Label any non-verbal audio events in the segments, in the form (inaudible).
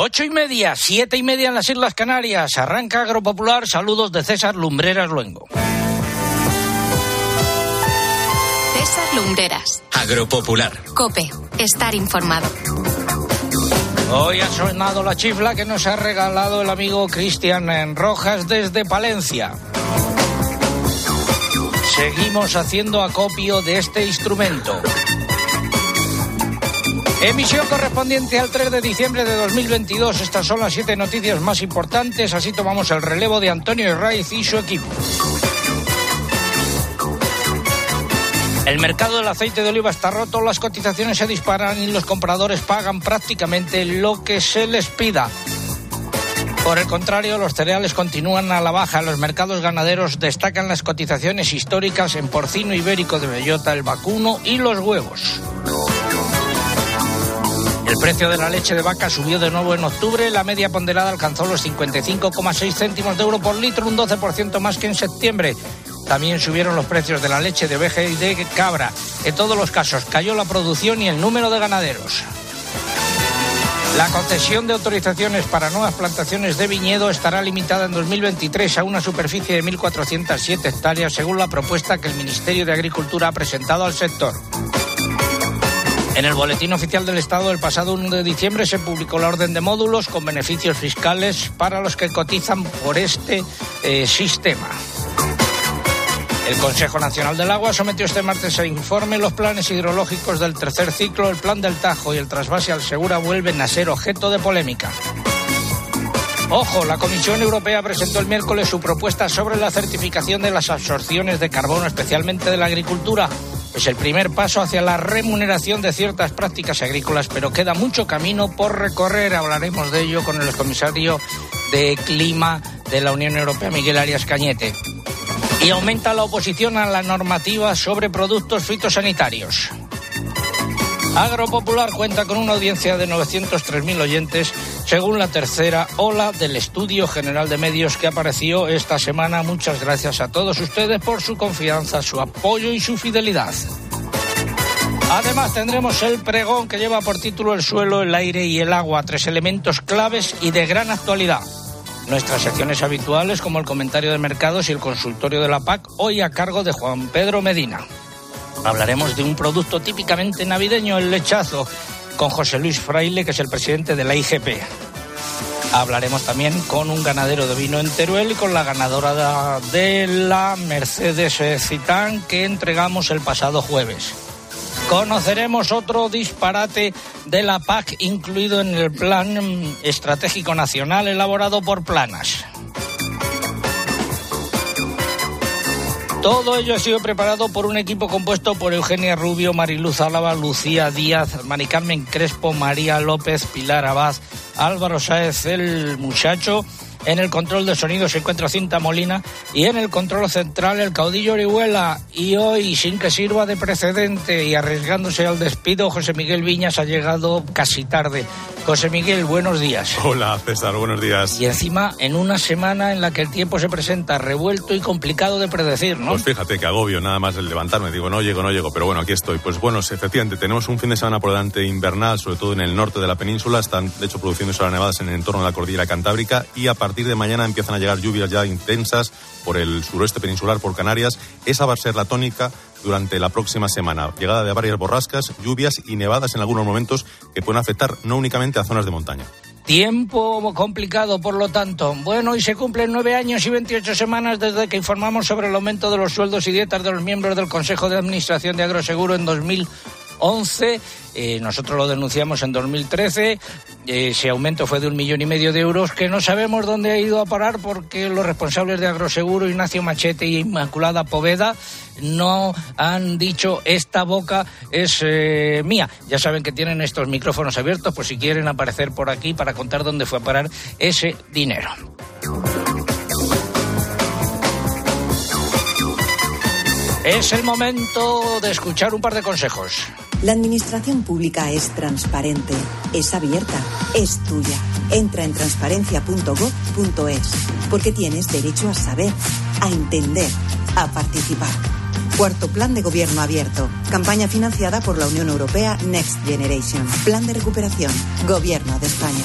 Ocho y media, siete y media en las Islas Canarias. Arranca Agropopular. Saludos de César Lumbreras Luengo. César Lumbreras. Agropopular. Cope. Estar informado. Hoy ha sonado la chifla que nos ha regalado el amigo Cristian Rojas desde Palencia. Seguimos haciendo acopio de este instrumento. Emisión correspondiente al 3 de diciembre de 2022. Estas son las siete noticias más importantes. Así tomamos el relevo de Antonio Herraiz y su equipo. El mercado del aceite de oliva está roto, las cotizaciones se disparan y los compradores pagan prácticamente lo que se les pida. Por el contrario, los cereales continúan a la baja. Los mercados ganaderos destacan las cotizaciones históricas en porcino ibérico de bellota, el vacuno y los huevos. El precio de la leche de vaca subió de nuevo en octubre. La media ponderada alcanzó los 55,6 céntimos de euro por litro, un 12% más que en septiembre. También subieron los precios de la leche de oveja y de cabra. En todos los casos cayó la producción y el número de ganaderos. La concesión de autorizaciones para nuevas plantaciones de viñedo estará limitada en 2023 a una superficie de 1.407 hectáreas, según la propuesta que el Ministerio de Agricultura ha presentado al sector. En el Boletín Oficial del Estado del pasado 1 de diciembre se publicó la orden de módulos con beneficios fiscales para los que cotizan por este eh, sistema. El Consejo Nacional del Agua sometió este martes a informe los planes hidrológicos del tercer ciclo. El plan del Tajo y el trasvase al Segura vuelven a ser objeto de polémica. Ojo, la Comisión Europea presentó el miércoles su propuesta sobre la certificación de las absorciones de carbono, especialmente de la agricultura. Es el primer paso hacia la remuneración de ciertas prácticas agrícolas, pero queda mucho camino por recorrer. Hablaremos de ello con el comisario de Clima de la Unión Europea, Miguel Arias Cañete. Y aumenta la oposición a la normativa sobre productos fitosanitarios. Agropopular cuenta con una audiencia de 903.000 oyentes, según la tercera ola del Estudio General de Medios que apareció esta semana. Muchas gracias a todos ustedes por su confianza, su apoyo y su fidelidad. Además tendremos el pregón que lleva por título El suelo, el aire y el agua, tres elementos claves y de gran actualidad. Nuestras secciones habituales como el comentario de mercados y el consultorio de la PAC, hoy a cargo de Juan Pedro Medina. Hablaremos de un producto típicamente navideño, el lechazo, con José Luis Fraile, que es el presidente de la IGP. Hablaremos también con un ganadero de vino en Teruel y con la ganadora de la Mercedes Citán que entregamos el pasado jueves. Conoceremos otro disparate de la PAC incluido en el Plan Estratégico Nacional elaborado por Planas. Todo ello ha sido preparado por un equipo compuesto por Eugenia Rubio, Mariluz Álava, Lucía Díaz, Mari Carmen Crespo, María López, Pilar Abad, Álvaro Sáez, el muchacho. En el control de sonido se encuentra Cinta Molina y en el control central el caudillo Orihuela. Y hoy, sin que sirva de precedente y arriesgándose al despido, José Miguel Viñas ha llegado casi tarde. José Miguel, buenos días. Hola, César, buenos días. Y encima, en una semana en la que el tiempo se presenta revuelto y complicado de predecir, ¿no? Pues fíjate que agobio nada más el levantarme. Digo, no llego, no llego, pero bueno, aquí estoy. Pues bueno, efectivamente, tenemos un fin de semana por delante invernal, sobre todo en el norte de la península. Están, de hecho, produciéndose las nevadas en el entorno de la cordillera cantábrica y a partir de mañana empiezan a llegar lluvias ya intensas por el suroeste peninsular, por Canarias. Esa va a ser la tónica durante la próxima semana. Llegada de varias borrascas, lluvias y nevadas en algunos momentos que pueden afectar no únicamente a zonas de montaña. Tiempo complicado, por lo tanto. Bueno, y se cumplen nueve años y 28 semanas desde que informamos sobre el aumento de los sueldos y dietas de los miembros del Consejo de Administración de Agroseguro en 2011. Eh, nosotros lo denunciamos en 2013. Ese aumento fue de un millón y medio de euros que no sabemos dónde ha ido a parar porque los responsables de Agroseguro, Ignacio Machete y Inmaculada Poveda, no han dicho esta boca es eh, mía. Ya saben que tienen estos micrófonos abiertos por si quieren aparecer por aquí para contar dónde fue a parar ese dinero. Es el momento de escuchar un par de consejos. La administración pública es transparente, es abierta, es tuya. Entra en transparencia.gov.es porque tienes derecho a saber, a entender, a participar. Cuarto Plan de Gobierno Abierto. Campaña financiada por la Unión Europea Next Generation. Plan de recuperación. Gobierno de España.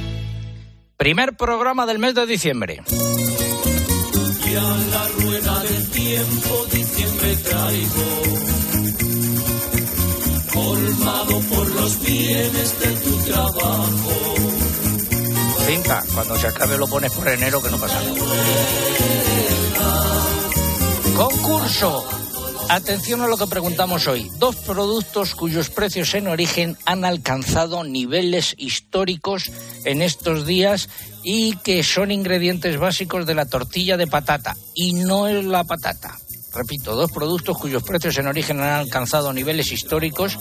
Primer programa del mes de diciembre. Y a la rueda del tiempo diciembre traigo, colmado por los bienes de tu trabajo. Cinta, cuando se acabe lo pones por enero que no pasa nada. Concurso. Atención a lo que preguntamos hoy. Dos productos cuyos precios en origen han alcanzado niveles históricos en estos días y que son ingredientes básicos de la tortilla de patata. Y no es la patata. Repito, dos productos cuyos precios en origen han alcanzado niveles históricos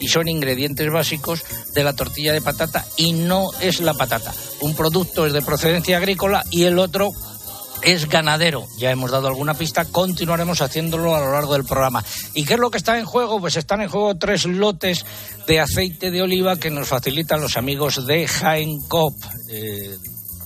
y son ingredientes básicos de la tortilla de patata y no es la patata. Un producto es de procedencia agrícola y el otro es ganadero. Ya hemos dado alguna pista, continuaremos haciéndolo a lo largo del programa. ¿Y qué es lo que está en juego? Pues están en juego tres lotes de aceite de oliva que nos facilitan los amigos de Jaén Cop. Eh,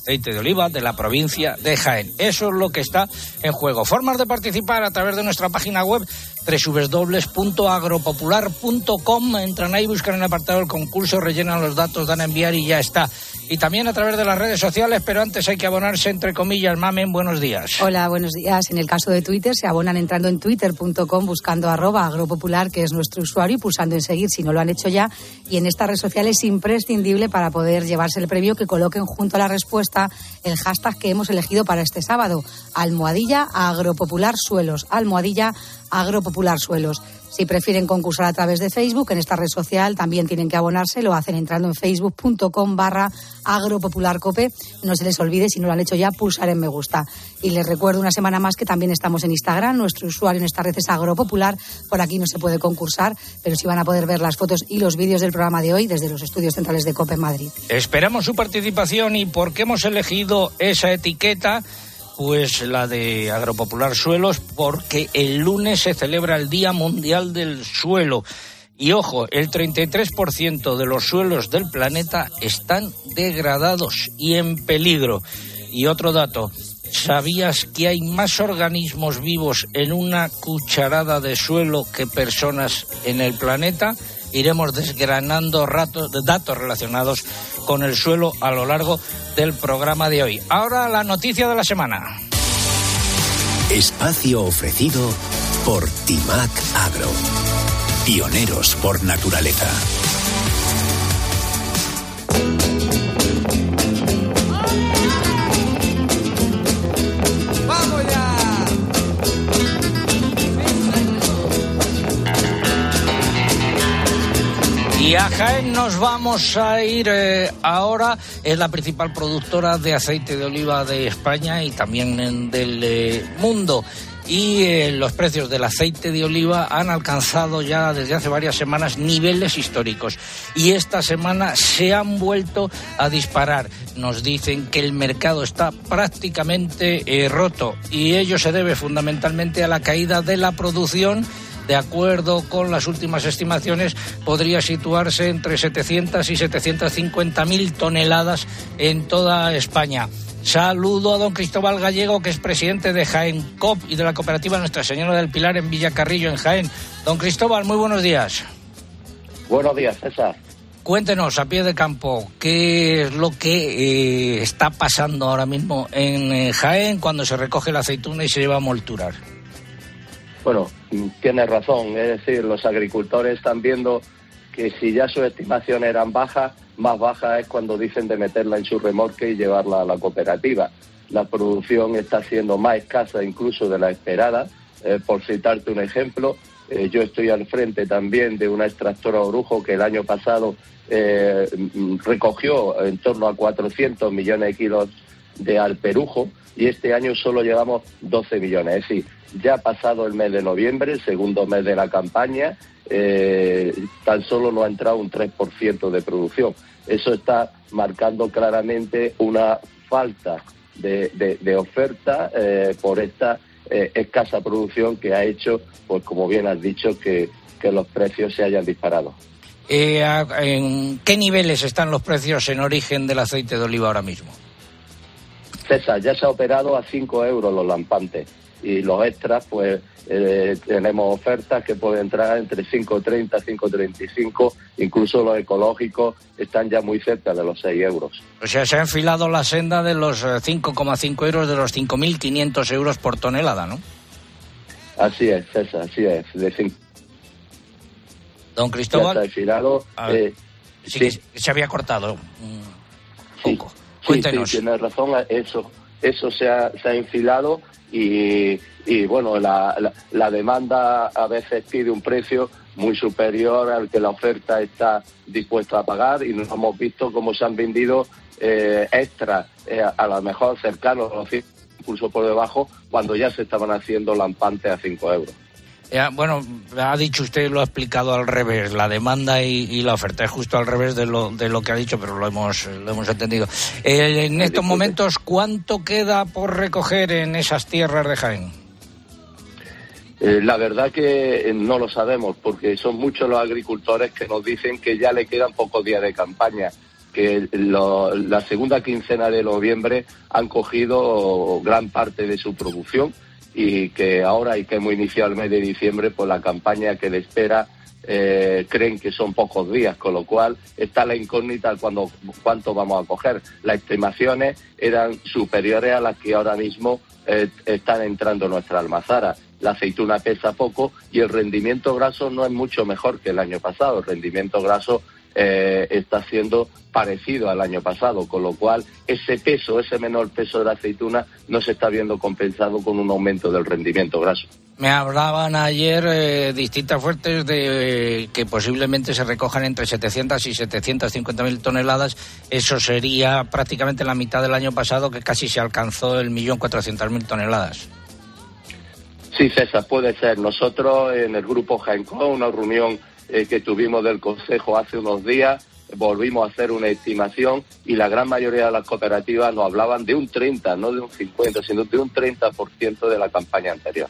aceite de oliva de la provincia de Jaén. Eso es lo que está en juego. Formas de participar a través de nuestra página web www.agropopular.com. Entran ahí, buscan el apartado del concurso, rellenan los datos, dan a enviar y ya está. Y también a través de las redes sociales, pero antes hay que abonarse, entre comillas. Mamen, buenos días. Hola, buenos días. En el caso de Twitter, se abonan entrando en twitter.com, buscando arroba agropopular, que es nuestro usuario, y pulsando en seguir si no lo han hecho ya. Y en esta red social es imprescindible para poder llevarse el premio que coloquen junto a la respuesta el hashtag que hemos elegido para este sábado. Almohadilla agropopular suelos. Almohadilla agropopular suelos. Si prefieren concursar a través de Facebook, en esta red social también tienen que abonarse, lo hacen entrando en facebook.com barra agropopularcope. No se les olvide, si no lo han hecho ya, pulsar en me gusta. Y les recuerdo una semana más que también estamos en Instagram, nuestro usuario en esta red es agropopular, por aquí no se puede concursar, pero sí van a poder ver las fotos y los vídeos del programa de hoy desde los estudios centrales de COPE en Madrid. Esperamos su participación y por qué hemos elegido esa etiqueta pues la de Agropopular Suelos, porque el lunes se celebra el Día Mundial del Suelo. Y ojo, el 33% de los suelos del planeta están degradados y en peligro. Y otro dato, ¿sabías que hay más organismos vivos en una cucharada de suelo que personas en el planeta? Iremos desgranando datos relacionados con el suelo a lo largo del programa de hoy. Ahora la noticia de la semana. Espacio ofrecido por Timac Agro. Pioneros por naturaleza. Y a Jaén nos vamos a ir eh, ahora. Es la principal productora de aceite de oliva de España y también del eh, mundo. Y eh, los precios del aceite de oliva han alcanzado ya desde hace varias semanas niveles históricos. Y esta semana se han vuelto a disparar. Nos dicen que el mercado está prácticamente roto. Y ello se debe fundamentalmente a la caída de la producción de acuerdo con las últimas estimaciones, podría situarse entre 700 y 750 mil toneladas en toda España. Saludo a don Cristóbal Gallego, que es presidente de Jaén COP y de la cooperativa Nuestra Señora del Pilar en Villacarrillo, en Jaén. Don Cristóbal, muy buenos días. Buenos días, César. Cuéntenos a pie de campo qué es lo que eh, está pasando ahora mismo en eh, Jaén cuando se recoge la aceituna y se lleva a molturar. Bueno, tienes razón, es decir, los agricultores están viendo que si ya sus estimaciones eran bajas, más baja es cuando dicen de meterla en su remorque y llevarla a la cooperativa. La producción está siendo más escasa incluso de la esperada. Eh, por citarte un ejemplo, eh, yo estoy al frente también de una extractora orujo que el año pasado eh, recogió en torno a 400 millones de kilos de alperujo y este año solo llevamos 12 millones. Es ya ha pasado el mes de noviembre, segundo mes de la campaña, eh, tan solo no ha entrado un 3% de producción. Eso está marcando claramente una falta de, oferta eh, por esta eh, escasa producción que ha hecho, pues como bien has dicho, que, que los precios se hayan disparado. ¿En qué niveles están los precios en origen del aceite de oliva ahora mismo? César, ya se ha operado a 5 euros los lampantes y los extras, pues eh, tenemos ofertas que pueden entrar entre 5,30, 5,35, incluso los ecológicos están ya muy cerca de los 6 euros. O sea, se ha enfilado la senda de los 5,5 eh, euros, de los 5.500 euros por tonelada, ¿no? Así es, César, así es. De Don Cristóbal. Ha enfilado. Eh, sí, se había cortado un poco. Sí, sí, tiene razón, eso, eso se ha, se ha enfilado y, y bueno, la, la, demanda a veces pide un precio muy superior al que la oferta está dispuesta a pagar y nos hemos visto cómo se han vendido eh, extras, eh, a lo mejor cercanos a los incluso por debajo, cuando ya se estaban haciendo lampantes a 5 euros bueno, ha dicho usted, lo ha explicado al revés, la demanda y, la oferta es justo al revés de lo, de lo que ha dicho, pero lo hemos, lo hemos entendido. Eh, en estos momentos, ¿cuánto queda por recoger en esas tierras de Jaén? Eh, la verdad que eh, no lo sabemos, porque son muchos los agricultores que nos dicen que ya le quedan pocos días de campaña, que la segunda quincena de noviembre han cogido gran parte de su producción y que ahora y que hemos iniciado el mes de diciembre, pues la campaña que le espera eh, creen que son pocos días, con lo cual está la incógnita cuando cuánto vamos a coger. Las estimaciones eran superiores a las que ahora mismo eh, están entrando nuestra almazara. La aceituna pesa poco y el rendimiento graso no es mucho mejor que el año pasado. El rendimiento graso eh, está siendo parecido al año pasado, con lo cual ese peso, ese menor peso de la aceituna no se está viendo compensado con un aumento del rendimiento graso. Me hablaban ayer eh, distintas fuentes de que posiblemente se recojan entre 700 y 750 mil toneladas. Eso sería prácticamente la mitad del año pasado, que casi se alcanzó el millón cuatrocientas mil toneladas. Sí, César, puede ser. Nosotros en el grupo Jaenco, una reunión eh, que tuvimos del Consejo hace unos días, volvimos a hacer una estimación y la gran mayoría de las cooperativas nos hablaban de un 30, no de un 50, sino de un 30% de la campaña anterior.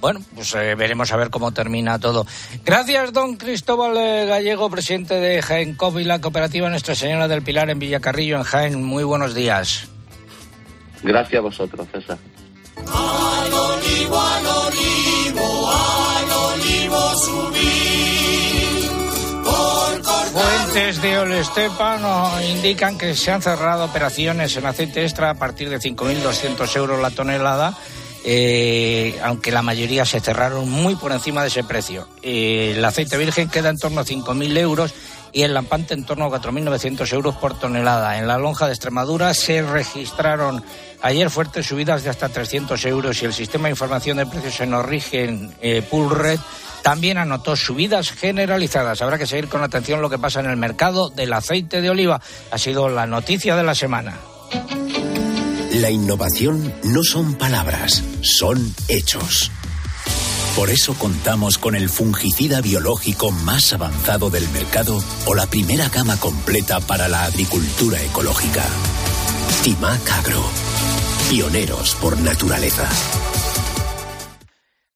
Bueno, pues eh, veremos a ver cómo termina todo. Gracias, don Cristóbal eh, Gallego, presidente de Jaén y la cooperativa Nuestra Señora del Pilar en Villacarrillo, en Jaén. Muy buenos días. Gracias a vosotros, César. Al olivo, al olivo, al olivo Fuentes de Olestepa nos indican que se han cerrado operaciones en aceite extra a partir de 5.200 euros la tonelada. Eh, aunque la mayoría se cerraron muy por encima de ese precio. Eh, el aceite virgen queda en torno a 5.000 euros y el lampante en torno a 4.900 euros por tonelada. En la lonja de Extremadura se registraron ayer fuertes subidas de hasta 300 euros y el sistema de información de precios en origen eh, Red también anotó subidas generalizadas. Habrá que seguir con atención lo que pasa en el mercado del aceite de oliva. Ha sido la noticia de la semana. La innovación no son palabras, son hechos. Por eso contamos con el fungicida biológico más avanzado del mercado o la primera gama completa para la agricultura ecológica. Timac Agro. Pioneros por naturaleza.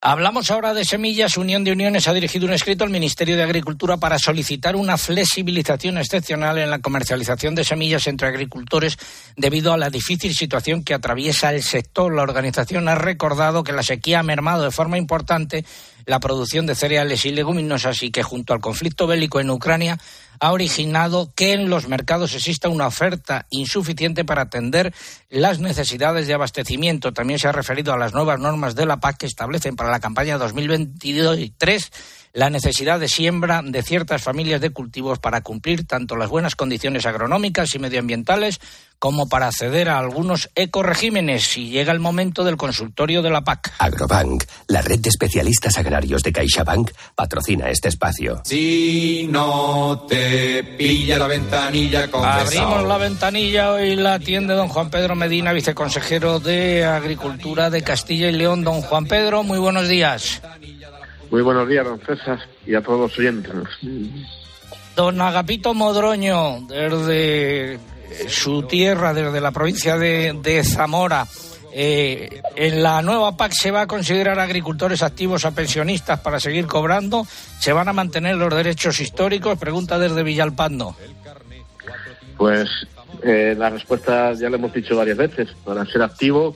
Hablamos ahora de semillas. Unión de Uniones ha dirigido un escrito al Ministerio de Agricultura para solicitar una flexibilización excepcional en la comercialización de semillas entre agricultores debido a la difícil situación que atraviesa el sector. La organización ha recordado que la sequía ha mermado de forma importante la producción de cereales y leguminosas y que junto al conflicto bélico en Ucrania ha originado que en los mercados exista una oferta insuficiente para atender las necesidades de abastecimiento. También se ha referido a las nuevas normas de la PAC que establecen para la campaña 2023 la necesidad de siembra de ciertas familias de cultivos para cumplir tanto las buenas condiciones agronómicas y medioambientales como para acceder a algunos ecoregímenes si llega el momento del consultorio de la PAC. Agrobank, la red de especialistas agrarios de CaixaBank, patrocina este espacio. Si no te pilla la ventanilla con Abrimos la ventanilla hoy la atiende don Juan Pedro Medina, viceconsejero de Agricultura de Castilla y León. Don Juan Pedro, muy buenos días. Muy buenos días, don César, y a todos los oyentes. Don Agapito Modroño, desde su tierra, desde la provincia de, de Zamora. Eh, en la nueva PAC se va a considerar agricultores activos a pensionistas para seguir cobrando. ¿Se van a mantener los derechos históricos? Pregunta desde Villalpando. Pues eh, la respuesta ya lo hemos dicho varias veces. Para ser activo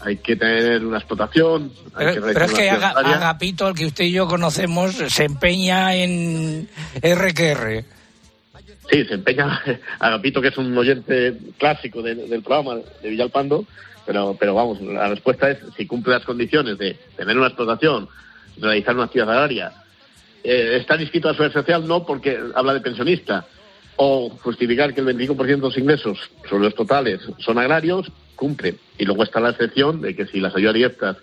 hay que tener una explotación. Hay Pero, que pero es que Aga-. Agapito, el que usted y yo conocemos, se empeña en RQR. Sí, se empeña (laughs) Agapito, que es un oyente clásico de- del programa de Villalpando, pero, pero vamos, la respuesta es si cumple las condiciones de tener una explotación, realizar una actividad agraria, eh, estar inscrito a la seguridad social no porque habla de pensionista, o justificar que el 25% de los ingresos sobre los totales son agrarios, cumple. Y luego está la excepción de que si las ayudas directas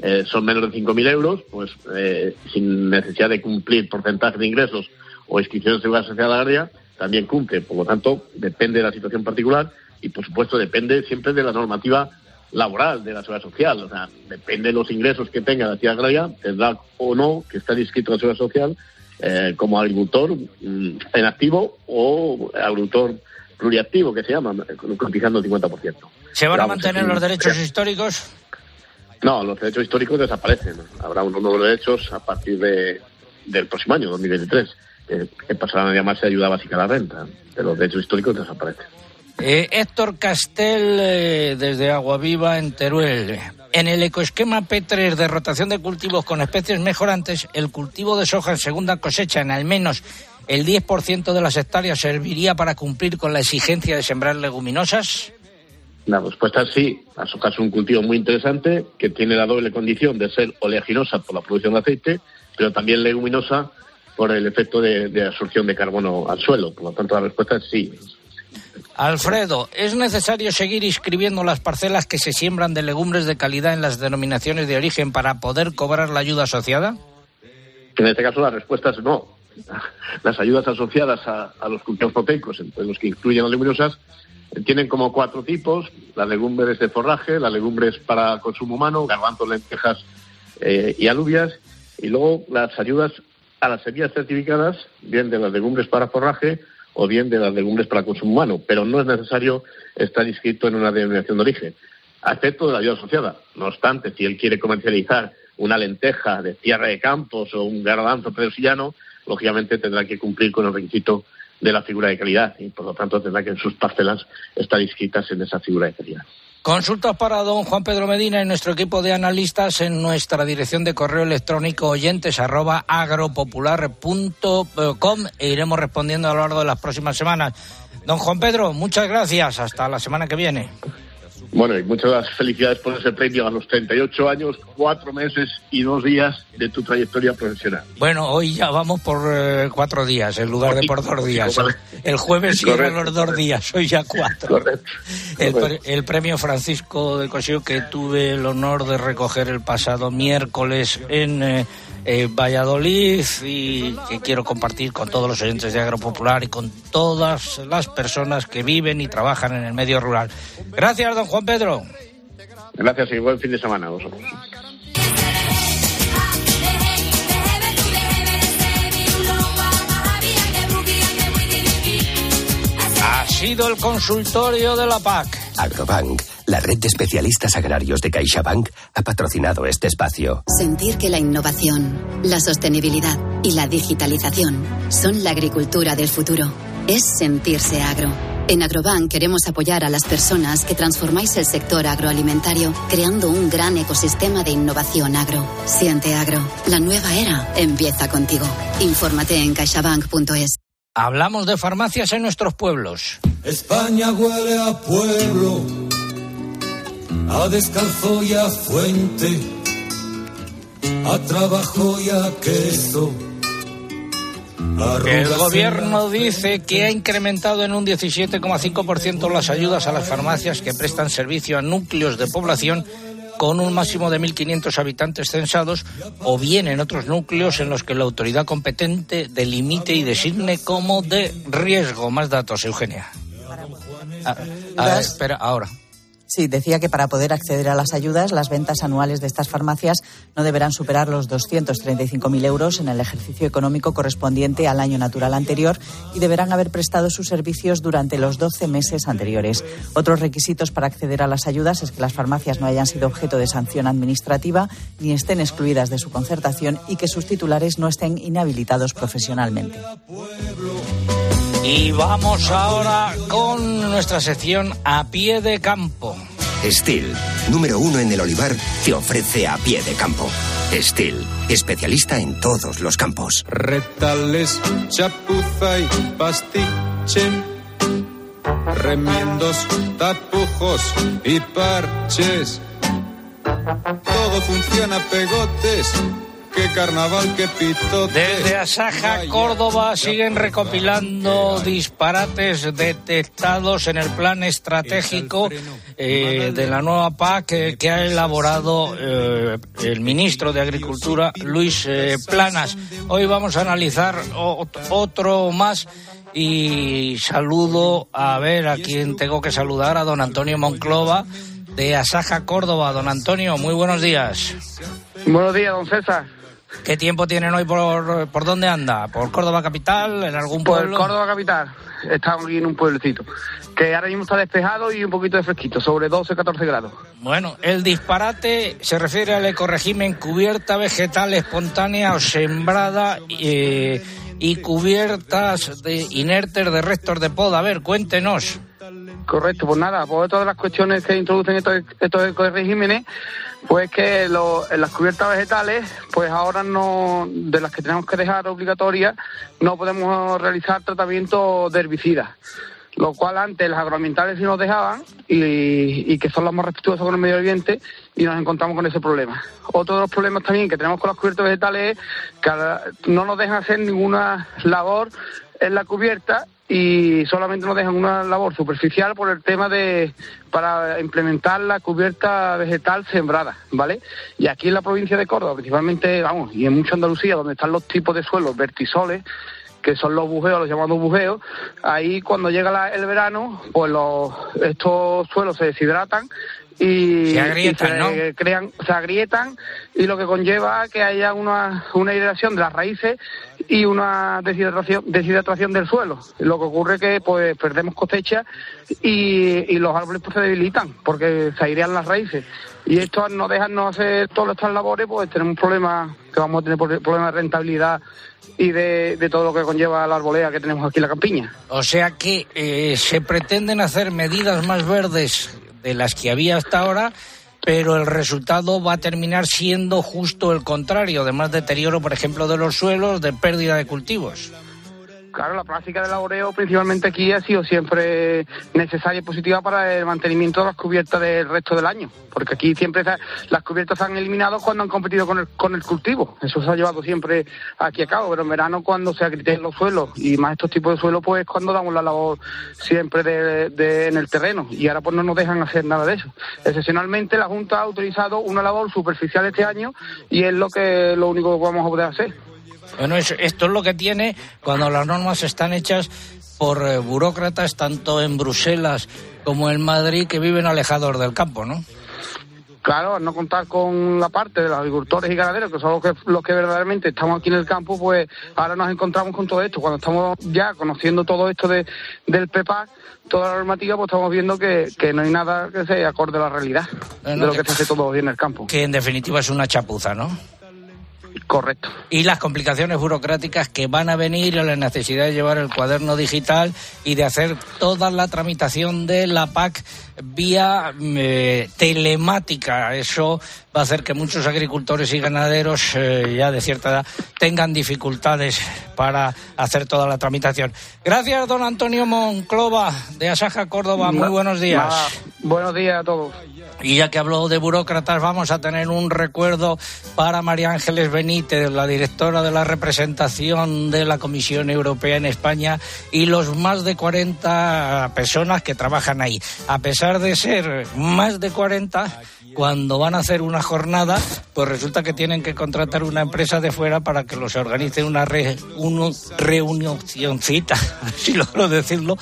eh, son menos de 5.000 euros, pues eh, sin necesidad de cumplir porcentaje de ingresos o inscripciones de seguridad social agraria, también cumple. Por lo tanto, depende de la situación particular y, por supuesto, depende siempre de la normativa laboral de la seguridad social. O sea, depende de los ingresos que tenga la actividad agraria, tendrá o no que estar inscrito en la seguridad social eh, como agricultor mm, en activo o agricultor pluriactivo, que se llama, cotizando el 50%. ¿Se van a mantener en- los derechos históricos? no, los derechos históricos desaparecen. Habrá unos nuevos derechos a partir de, del próximo año, 2023, que, que pasarán a llamarse ayuda básica a la renta. De los derechos históricos desaparecen. Eh, Héctor Castel, eh, desde Agua Viva, en Teruel. En el ecoesquema P3 de rotación de cultivos con especies mejorantes, el cultivo de soja en segunda cosecha en al menos el 10% de las hectáreas serviría para cumplir con la exigencia de sembrar leguminosas. La respuesta es sí. La soja es un cultivo muy interesante que tiene la doble condición de ser oleaginosa por la producción de aceite, pero también leguminosa por el efecto de, de absorción de carbono al suelo. Por lo tanto, la respuesta es sí. Alfredo, ¿es necesario seguir inscribiendo las parcelas que se siembran de legumbres de calidad en las denominaciones de origen para poder cobrar la ayuda asociada? En este caso la respuesta es no. (laughs) Las ayudas asociadas a, a los cultivos proteicos, entre los que incluyen las leguminosas, tienen como cuatro tipos, las legumbres de forraje, las legumbres para consumo humano, garbanzos, lentejas eh, y alubias, y luego las ayudas a las semillas certificadas, bien de las legumbres para forraje o bien de las legumbres para consumo humano, pero no es necesario estar inscrito en una denominación de origen, a efecto de la ayuda asociada. No obstante, si él quiere comercializar una lenteja de tierra de campos o un garbanzo pedrosillano, lógicamente tendrá que cumplir con el requisito de la figura de calidad y por lo tanto tendrá que en sus parcelas estar inscritas en esa figura de calidad. Consultas para don Juan Pedro Medina y nuestro equipo de analistas en nuestra dirección de correo electrónico oyentes arroba agropopular.com e iremos respondiendo a lo largo de las próximas semanas. Don Juan Pedro, muchas gracias. Hasta la semana que viene. Bueno, y muchas felicidades por ese premio a los 38 años, cuatro meses y dos días de tu trayectoria profesional. Bueno, hoy ya vamos por eh, cuatro días en lugar de por dos días. El, el jueves Correcto, los dos correcto. días, hoy ya cuatro. Correcto. El, pre- Correcto. el premio Francisco del Cosío que tuve el honor de recoger el pasado miércoles en eh, eh, Valladolid y que quiero compartir con todos los oyentes de Agropopular y con todas las personas que viven y trabajan en el medio rural. Gracias, don Juan Pedro. Gracias y buen fin de semana a vosotros. Ha sido el consultorio de la PAC. Agrobank, la red de especialistas agrarios de CaixaBank, ha patrocinado este espacio. Sentir que la innovación, la sostenibilidad y la digitalización son la agricultura del futuro. Es sentirse agro. En Agrobank queremos apoyar a las personas que transformáis el sector agroalimentario creando un gran ecosistema de innovación agro. Siente agro. La nueva era empieza contigo. Infórmate en caixabank.es. Hablamos de farmacias en nuestros pueblos. España huele a pueblo, a descalzo y a fuente, a trabajo y a queso. El gobierno dice que ha incrementado en un 17,5% las ayudas a las farmacias que prestan servicio a núcleos de población con un máximo de 1.500 habitantes censados o bien en otros núcleos en los que la autoridad competente delimite y designe como de riesgo. Más datos, Eugenia. Ah, ah, espera, ahora. Sí, decía que para poder acceder a las ayudas, las ventas anuales de estas farmacias no deberán superar los 235.000 euros en el ejercicio económico correspondiente al año natural anterior y deberán haber prestado sus servicios durante los 12 meses anteriores. Otros requisitos para acceder a las ayudas es que las farmacias no hayan sido objeto de sanción administrativa ni estén excluidas de su concertación y que sus titulares no estén inhabilitados profesionalmente. Y vamos ahora con nuestra sección a pie de campo. Steel, número uno en el olivar, te ofrece a pie de campo. Steel, especialista en todos los campos. Retales, chapuza y pastiche. Remiendos, tapujos y parches. Todo funciona pegotes qué carnaval, qué pito. Desde Asaja, Córdoba, siguen recopilando disparates detectados en el plan estratégico eh, de la nueva PAC eh, que ha elaborado eh, el ministro de Agricultura, Luis Planas. Hoy vamos a analizar otro más y saludo a ver a quien tengo que saludar, a don Antonio Monclova de Asaja, Córdoba. Don Antonio, muy buenos días. Buenos días, don César. ¿Qué tiempo tienen hoy por, por dónde anda? ¿Por Córdoba capital? ¿En algún pueblo? Por Córdoba capital. Estamos aquí en un pueblecito. Que ahora mismo está despejado y un poquito de fresquito, sobre 12, 14 grados. Bueno, el disparate se refiere al ecoregimen cubierta vegetal espontánea o sembrada eh, y cubiertas de inertes de restos de poda. A ver, cuéntenos. Correcto, pues nada, por todas las cuestiones que introducen estos, estos ecoregímenes pues que en las cubiertas vegetales, pues ahora no, de las que tenemos que dejar obligatorias, no podemos realizar tratamiento de herbicidas. Lo cual antes las agroambientales sí nos dejaban y, que son las más respetuosas con el medio ambiente y nos encontramos con ese problema. Otro de los problemas también que tenemos con las cubiertas vegetales es que no nos dejan hacer ninguna labor en la cubierta y solamente nos dejan una labor superficial por el tema de para implementar la cubierta vegetal sembrada, ¿vale? Y aquí en la provincia de Córdoba, principalmente, vamos, y en mucha Andalucía, donde están los tipos de suelos vertisoles, que son los bujeos, los llamados bujeos, ahí cuando llega el verano, pues los, estos suelos se deshidratan y se agrietan, crean, se agrietan y lo que conlleva que haya una, una hidratación de las raíces y una deshidratación, deshidratación del suelo. Lo que ocurre es que pues perdemos cosecha y, y los árboles pues, se debilitan porque se airean las raíces. Y esto al no dejarnos hacer todas estas labores, pues tenemos un problema, que vamos a tener problemas de rentabilidad y de, de, todo lo que conlleva la arbolea que tenemos aquí en la campiña. O sea que eh, se pretenden hacer medidas más verdes de las que había hasta ahora pero el resultado va a terminar siendo justo el contrario, de más deterioro, por ejemplo, de los suelos, de pérdida de cultivos. Claro, la práctica del laboreo principalmente aquí ha sido siempre necesaria y positiva para el mantenimiento de las cubiertas del resto del año, porque aquí siempre las cubiertas se han eliminado cuando han competido con el, con el cultivo. Eso se ha llevado siempre aquí a cabo, pero en verano cuando se agriten los suelos y más estos tipos de suelos, pues cuando damos la labor siempre en el terreno y ahora pues no nos dejan hacer nada de eso. Excepcionalmente la Junta ha utilizado una labor superficial este año y es lo que lo único que vamos a poder hacer. Bueno, esto es lo que tiene cuando las normas están hechas por eh, burócratas tanto en Bruselas como en Madrid que viven alejados del campo, ¿no? Claro, al no contar con la parte de los agricultores y ganaderos, que son los que, los que verdaderamente estamos aquí en el campo, pues ahora nos encontramos con todo esto. Cuando estamos ya conociendo todo esto de, del PEPAC, toda la normativa, pues estamos viendo que, que no hay nada que se acorde a la realidad de lo que, que se hace todo bien en el campo. Que en definitiva es una chapuza, ¿no? Correcto. Y las complicaciones burocráticas que van a venir a la necesidad de llevar el cuaderno digital y de hacer toda la tramitación de la PAC vía eh, telemática. Eso va a hacer que muchos agricultores y ganaderos eh, ya de cierta edad tengan dificultades para hacer toda la tramitación. Gracias, don Antonio Monclova, de Asaja, Córdoba. Muy buenos días. buenos días a todos. Y ya que habló de burócratas, vamos a tener un recuerdo para María Ángeles Benítez, la directora de la representación de la Comisión Europea en España, y los más de 40 personas que trabajan ahí. A pesar de ser más de 40, cuando van a hacer una jornada, pues resulta que tienen que contratar una empresa de fuera para que los organice una, re, una reunioncita, si (laughs) logro decirlo,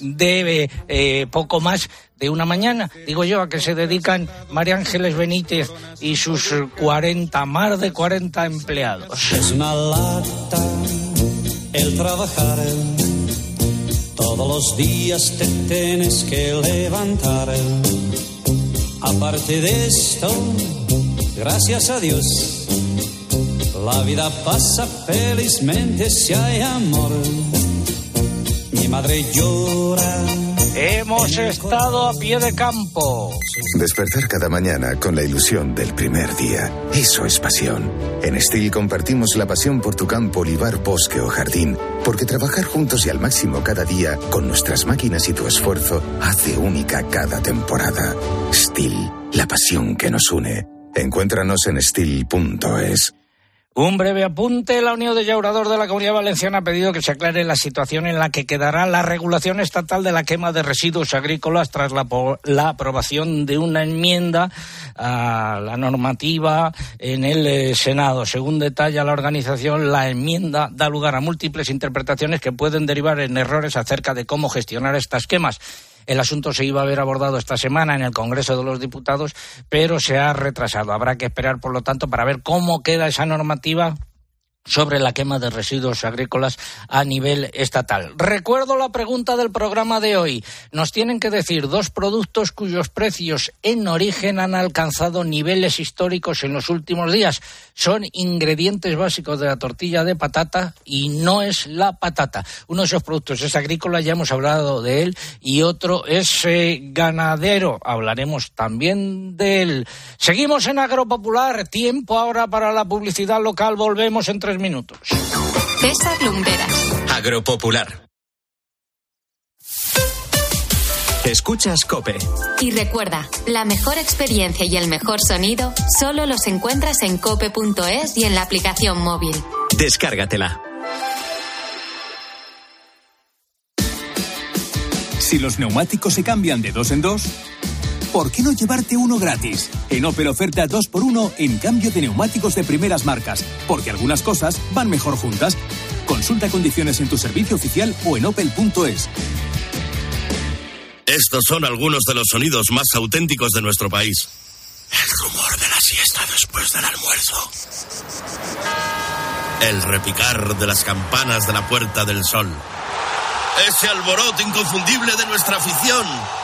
de eh, poco más de una mañana. digo yo, a que se dedican María Ángeles Benítez y sus 40, más de 40 empleados. Es una lata el trabajar. Todos los días te tienes que levantar. Aparte de esto, gracias a Dios, la vida pasa felizmente si hay amor. Mi madre llora. Hemos estado a pie de campo. Despertar cada mañana con la ilusión del primer día. Eso es pasión. En Steel compartimos la pasión por tu campo, olivar, bosque o jardín, porque trabajar juntos y al máximo cada día, con nuestras máquinas y tu esfuerzo, hace única cada temporada. Steel, la pasión que nos une. Encuéntranos en steel.es. Un breve apunte. La Unión de Llaurador de la Comunidad Valenciana ha pedido que se aclare la situación en la que quedará la regulación estatal de la quema de residuos agrícolas tras la, aprobación de una enmienda a la normativa en el eh, Senado. Según detalla la organización, la enmienda da lugar a múltiples interpretaciones que pueden derivar en errores acerca de cómo gestionar estas quemas. El asunto se iba a haber abordado esta semana en el Congreso de los Diputados, pero se ha retrasado. Habrá que esperar, por lo tanto, para ver cómo queda esa normativa sobre la quema de residuos agrícolas a nivel estatal. Recuerdo la pregunta del programa de hoy. Nos tienen que decir dos productos cuyos precios en origen han alcanzado niveles históricos en los últimos días. Son ingredientes básicos de la tortilla de patata y no es la patata. Uno de esos productos es agrícola, ya hemos hablado de él, y otro es eh, ganadero. Hablaremos también de él. Seguimos en Agropopular. Tiempo ahora para la publicidad local. Volvemos en tres minutos. César Lumberas. Agropopular. Escuchas Cope. Y recuerda, la mejor experiencia y el mejor sonido solo los encuentras en cope.es y en la aplicación móvil. Descárgatela. Si los neumáticos se cambian de dos en dos, ¿por qué no llevarte uno gratis? En Opel oferta 2x1 en cambio de neumáticos de primeras marcas, porque algunas cosas van mejor juntas. Consulta condiciones en tu servicio oficial o en opel.es. Estos son algunos de los sonidos más auténticos de nuestro país. El rumor de la siesta después del almuerzo. El repicar de las campanas de la Puerta del Sol. Ese alboroto inconfundible de nuestra afición.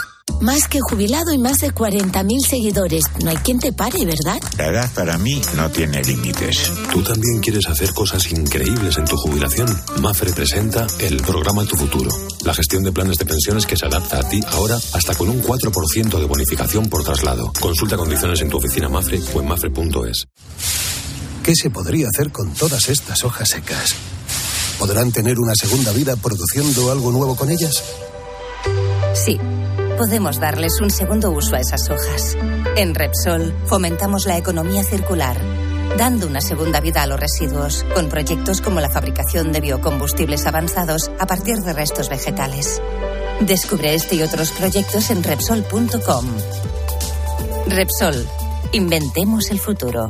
Más que jubilado y más de 40.000 seguidores. No hay quien te pare, ¿verdad? La edad para mí no tiene límites. ¿Tú también quieres hacer cosas increíbles en tu jubilación? Mafre presenta el programa Tu Futuro. La gestión de planes de pensiones que se adapta a ti ahora hasta con un 4% de bonificación por traslado. Consulta condiciones en tu oficina Mafre o en mafre.es. ¿Qué se podría hacer con todas estas hojas secas? ¿Podrán tener una segunda vida produciendo algo nuevo con ellas? Sí, podemos darles un segundo uso a esas hojas. En Repsol fomentamos la economía circular, dando una segunda vida a los residuos, con proyectos como la fabricación de biocombustibles avanzados a partir de restos vegetales. Descubre este y otros proyectos en Repsol.com. Repsol, inventemos el futuro.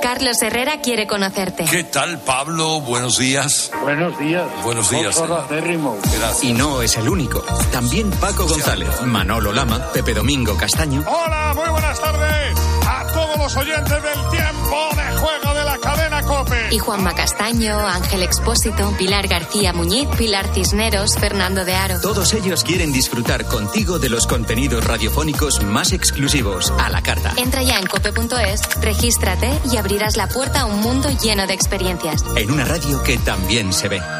Carlos Herrera quiere conocerte. ¿Qué tal, Pablo? Buenos días. Buenos días. Buenos días. Gracias. Y no es el único. También Paco González, Manolo Lama, Pepe Domingo Castaño. Hola, muy buenas tardes a todos los oyentes del tiempo de juego de la cadena Cope. Y Juanma Castaño, Ángel Expósito, Pilar García Muñiz, Pilar Cisneros, Fernando de Aro. Todos ellos quieren disfrutar contigo de los contenidos radiofónicos más exclusivos a la carta. Entra ya en cope.es, regístrate y abrirás la puerta a un mundo lleno de experiencias. En una radio que también se ve.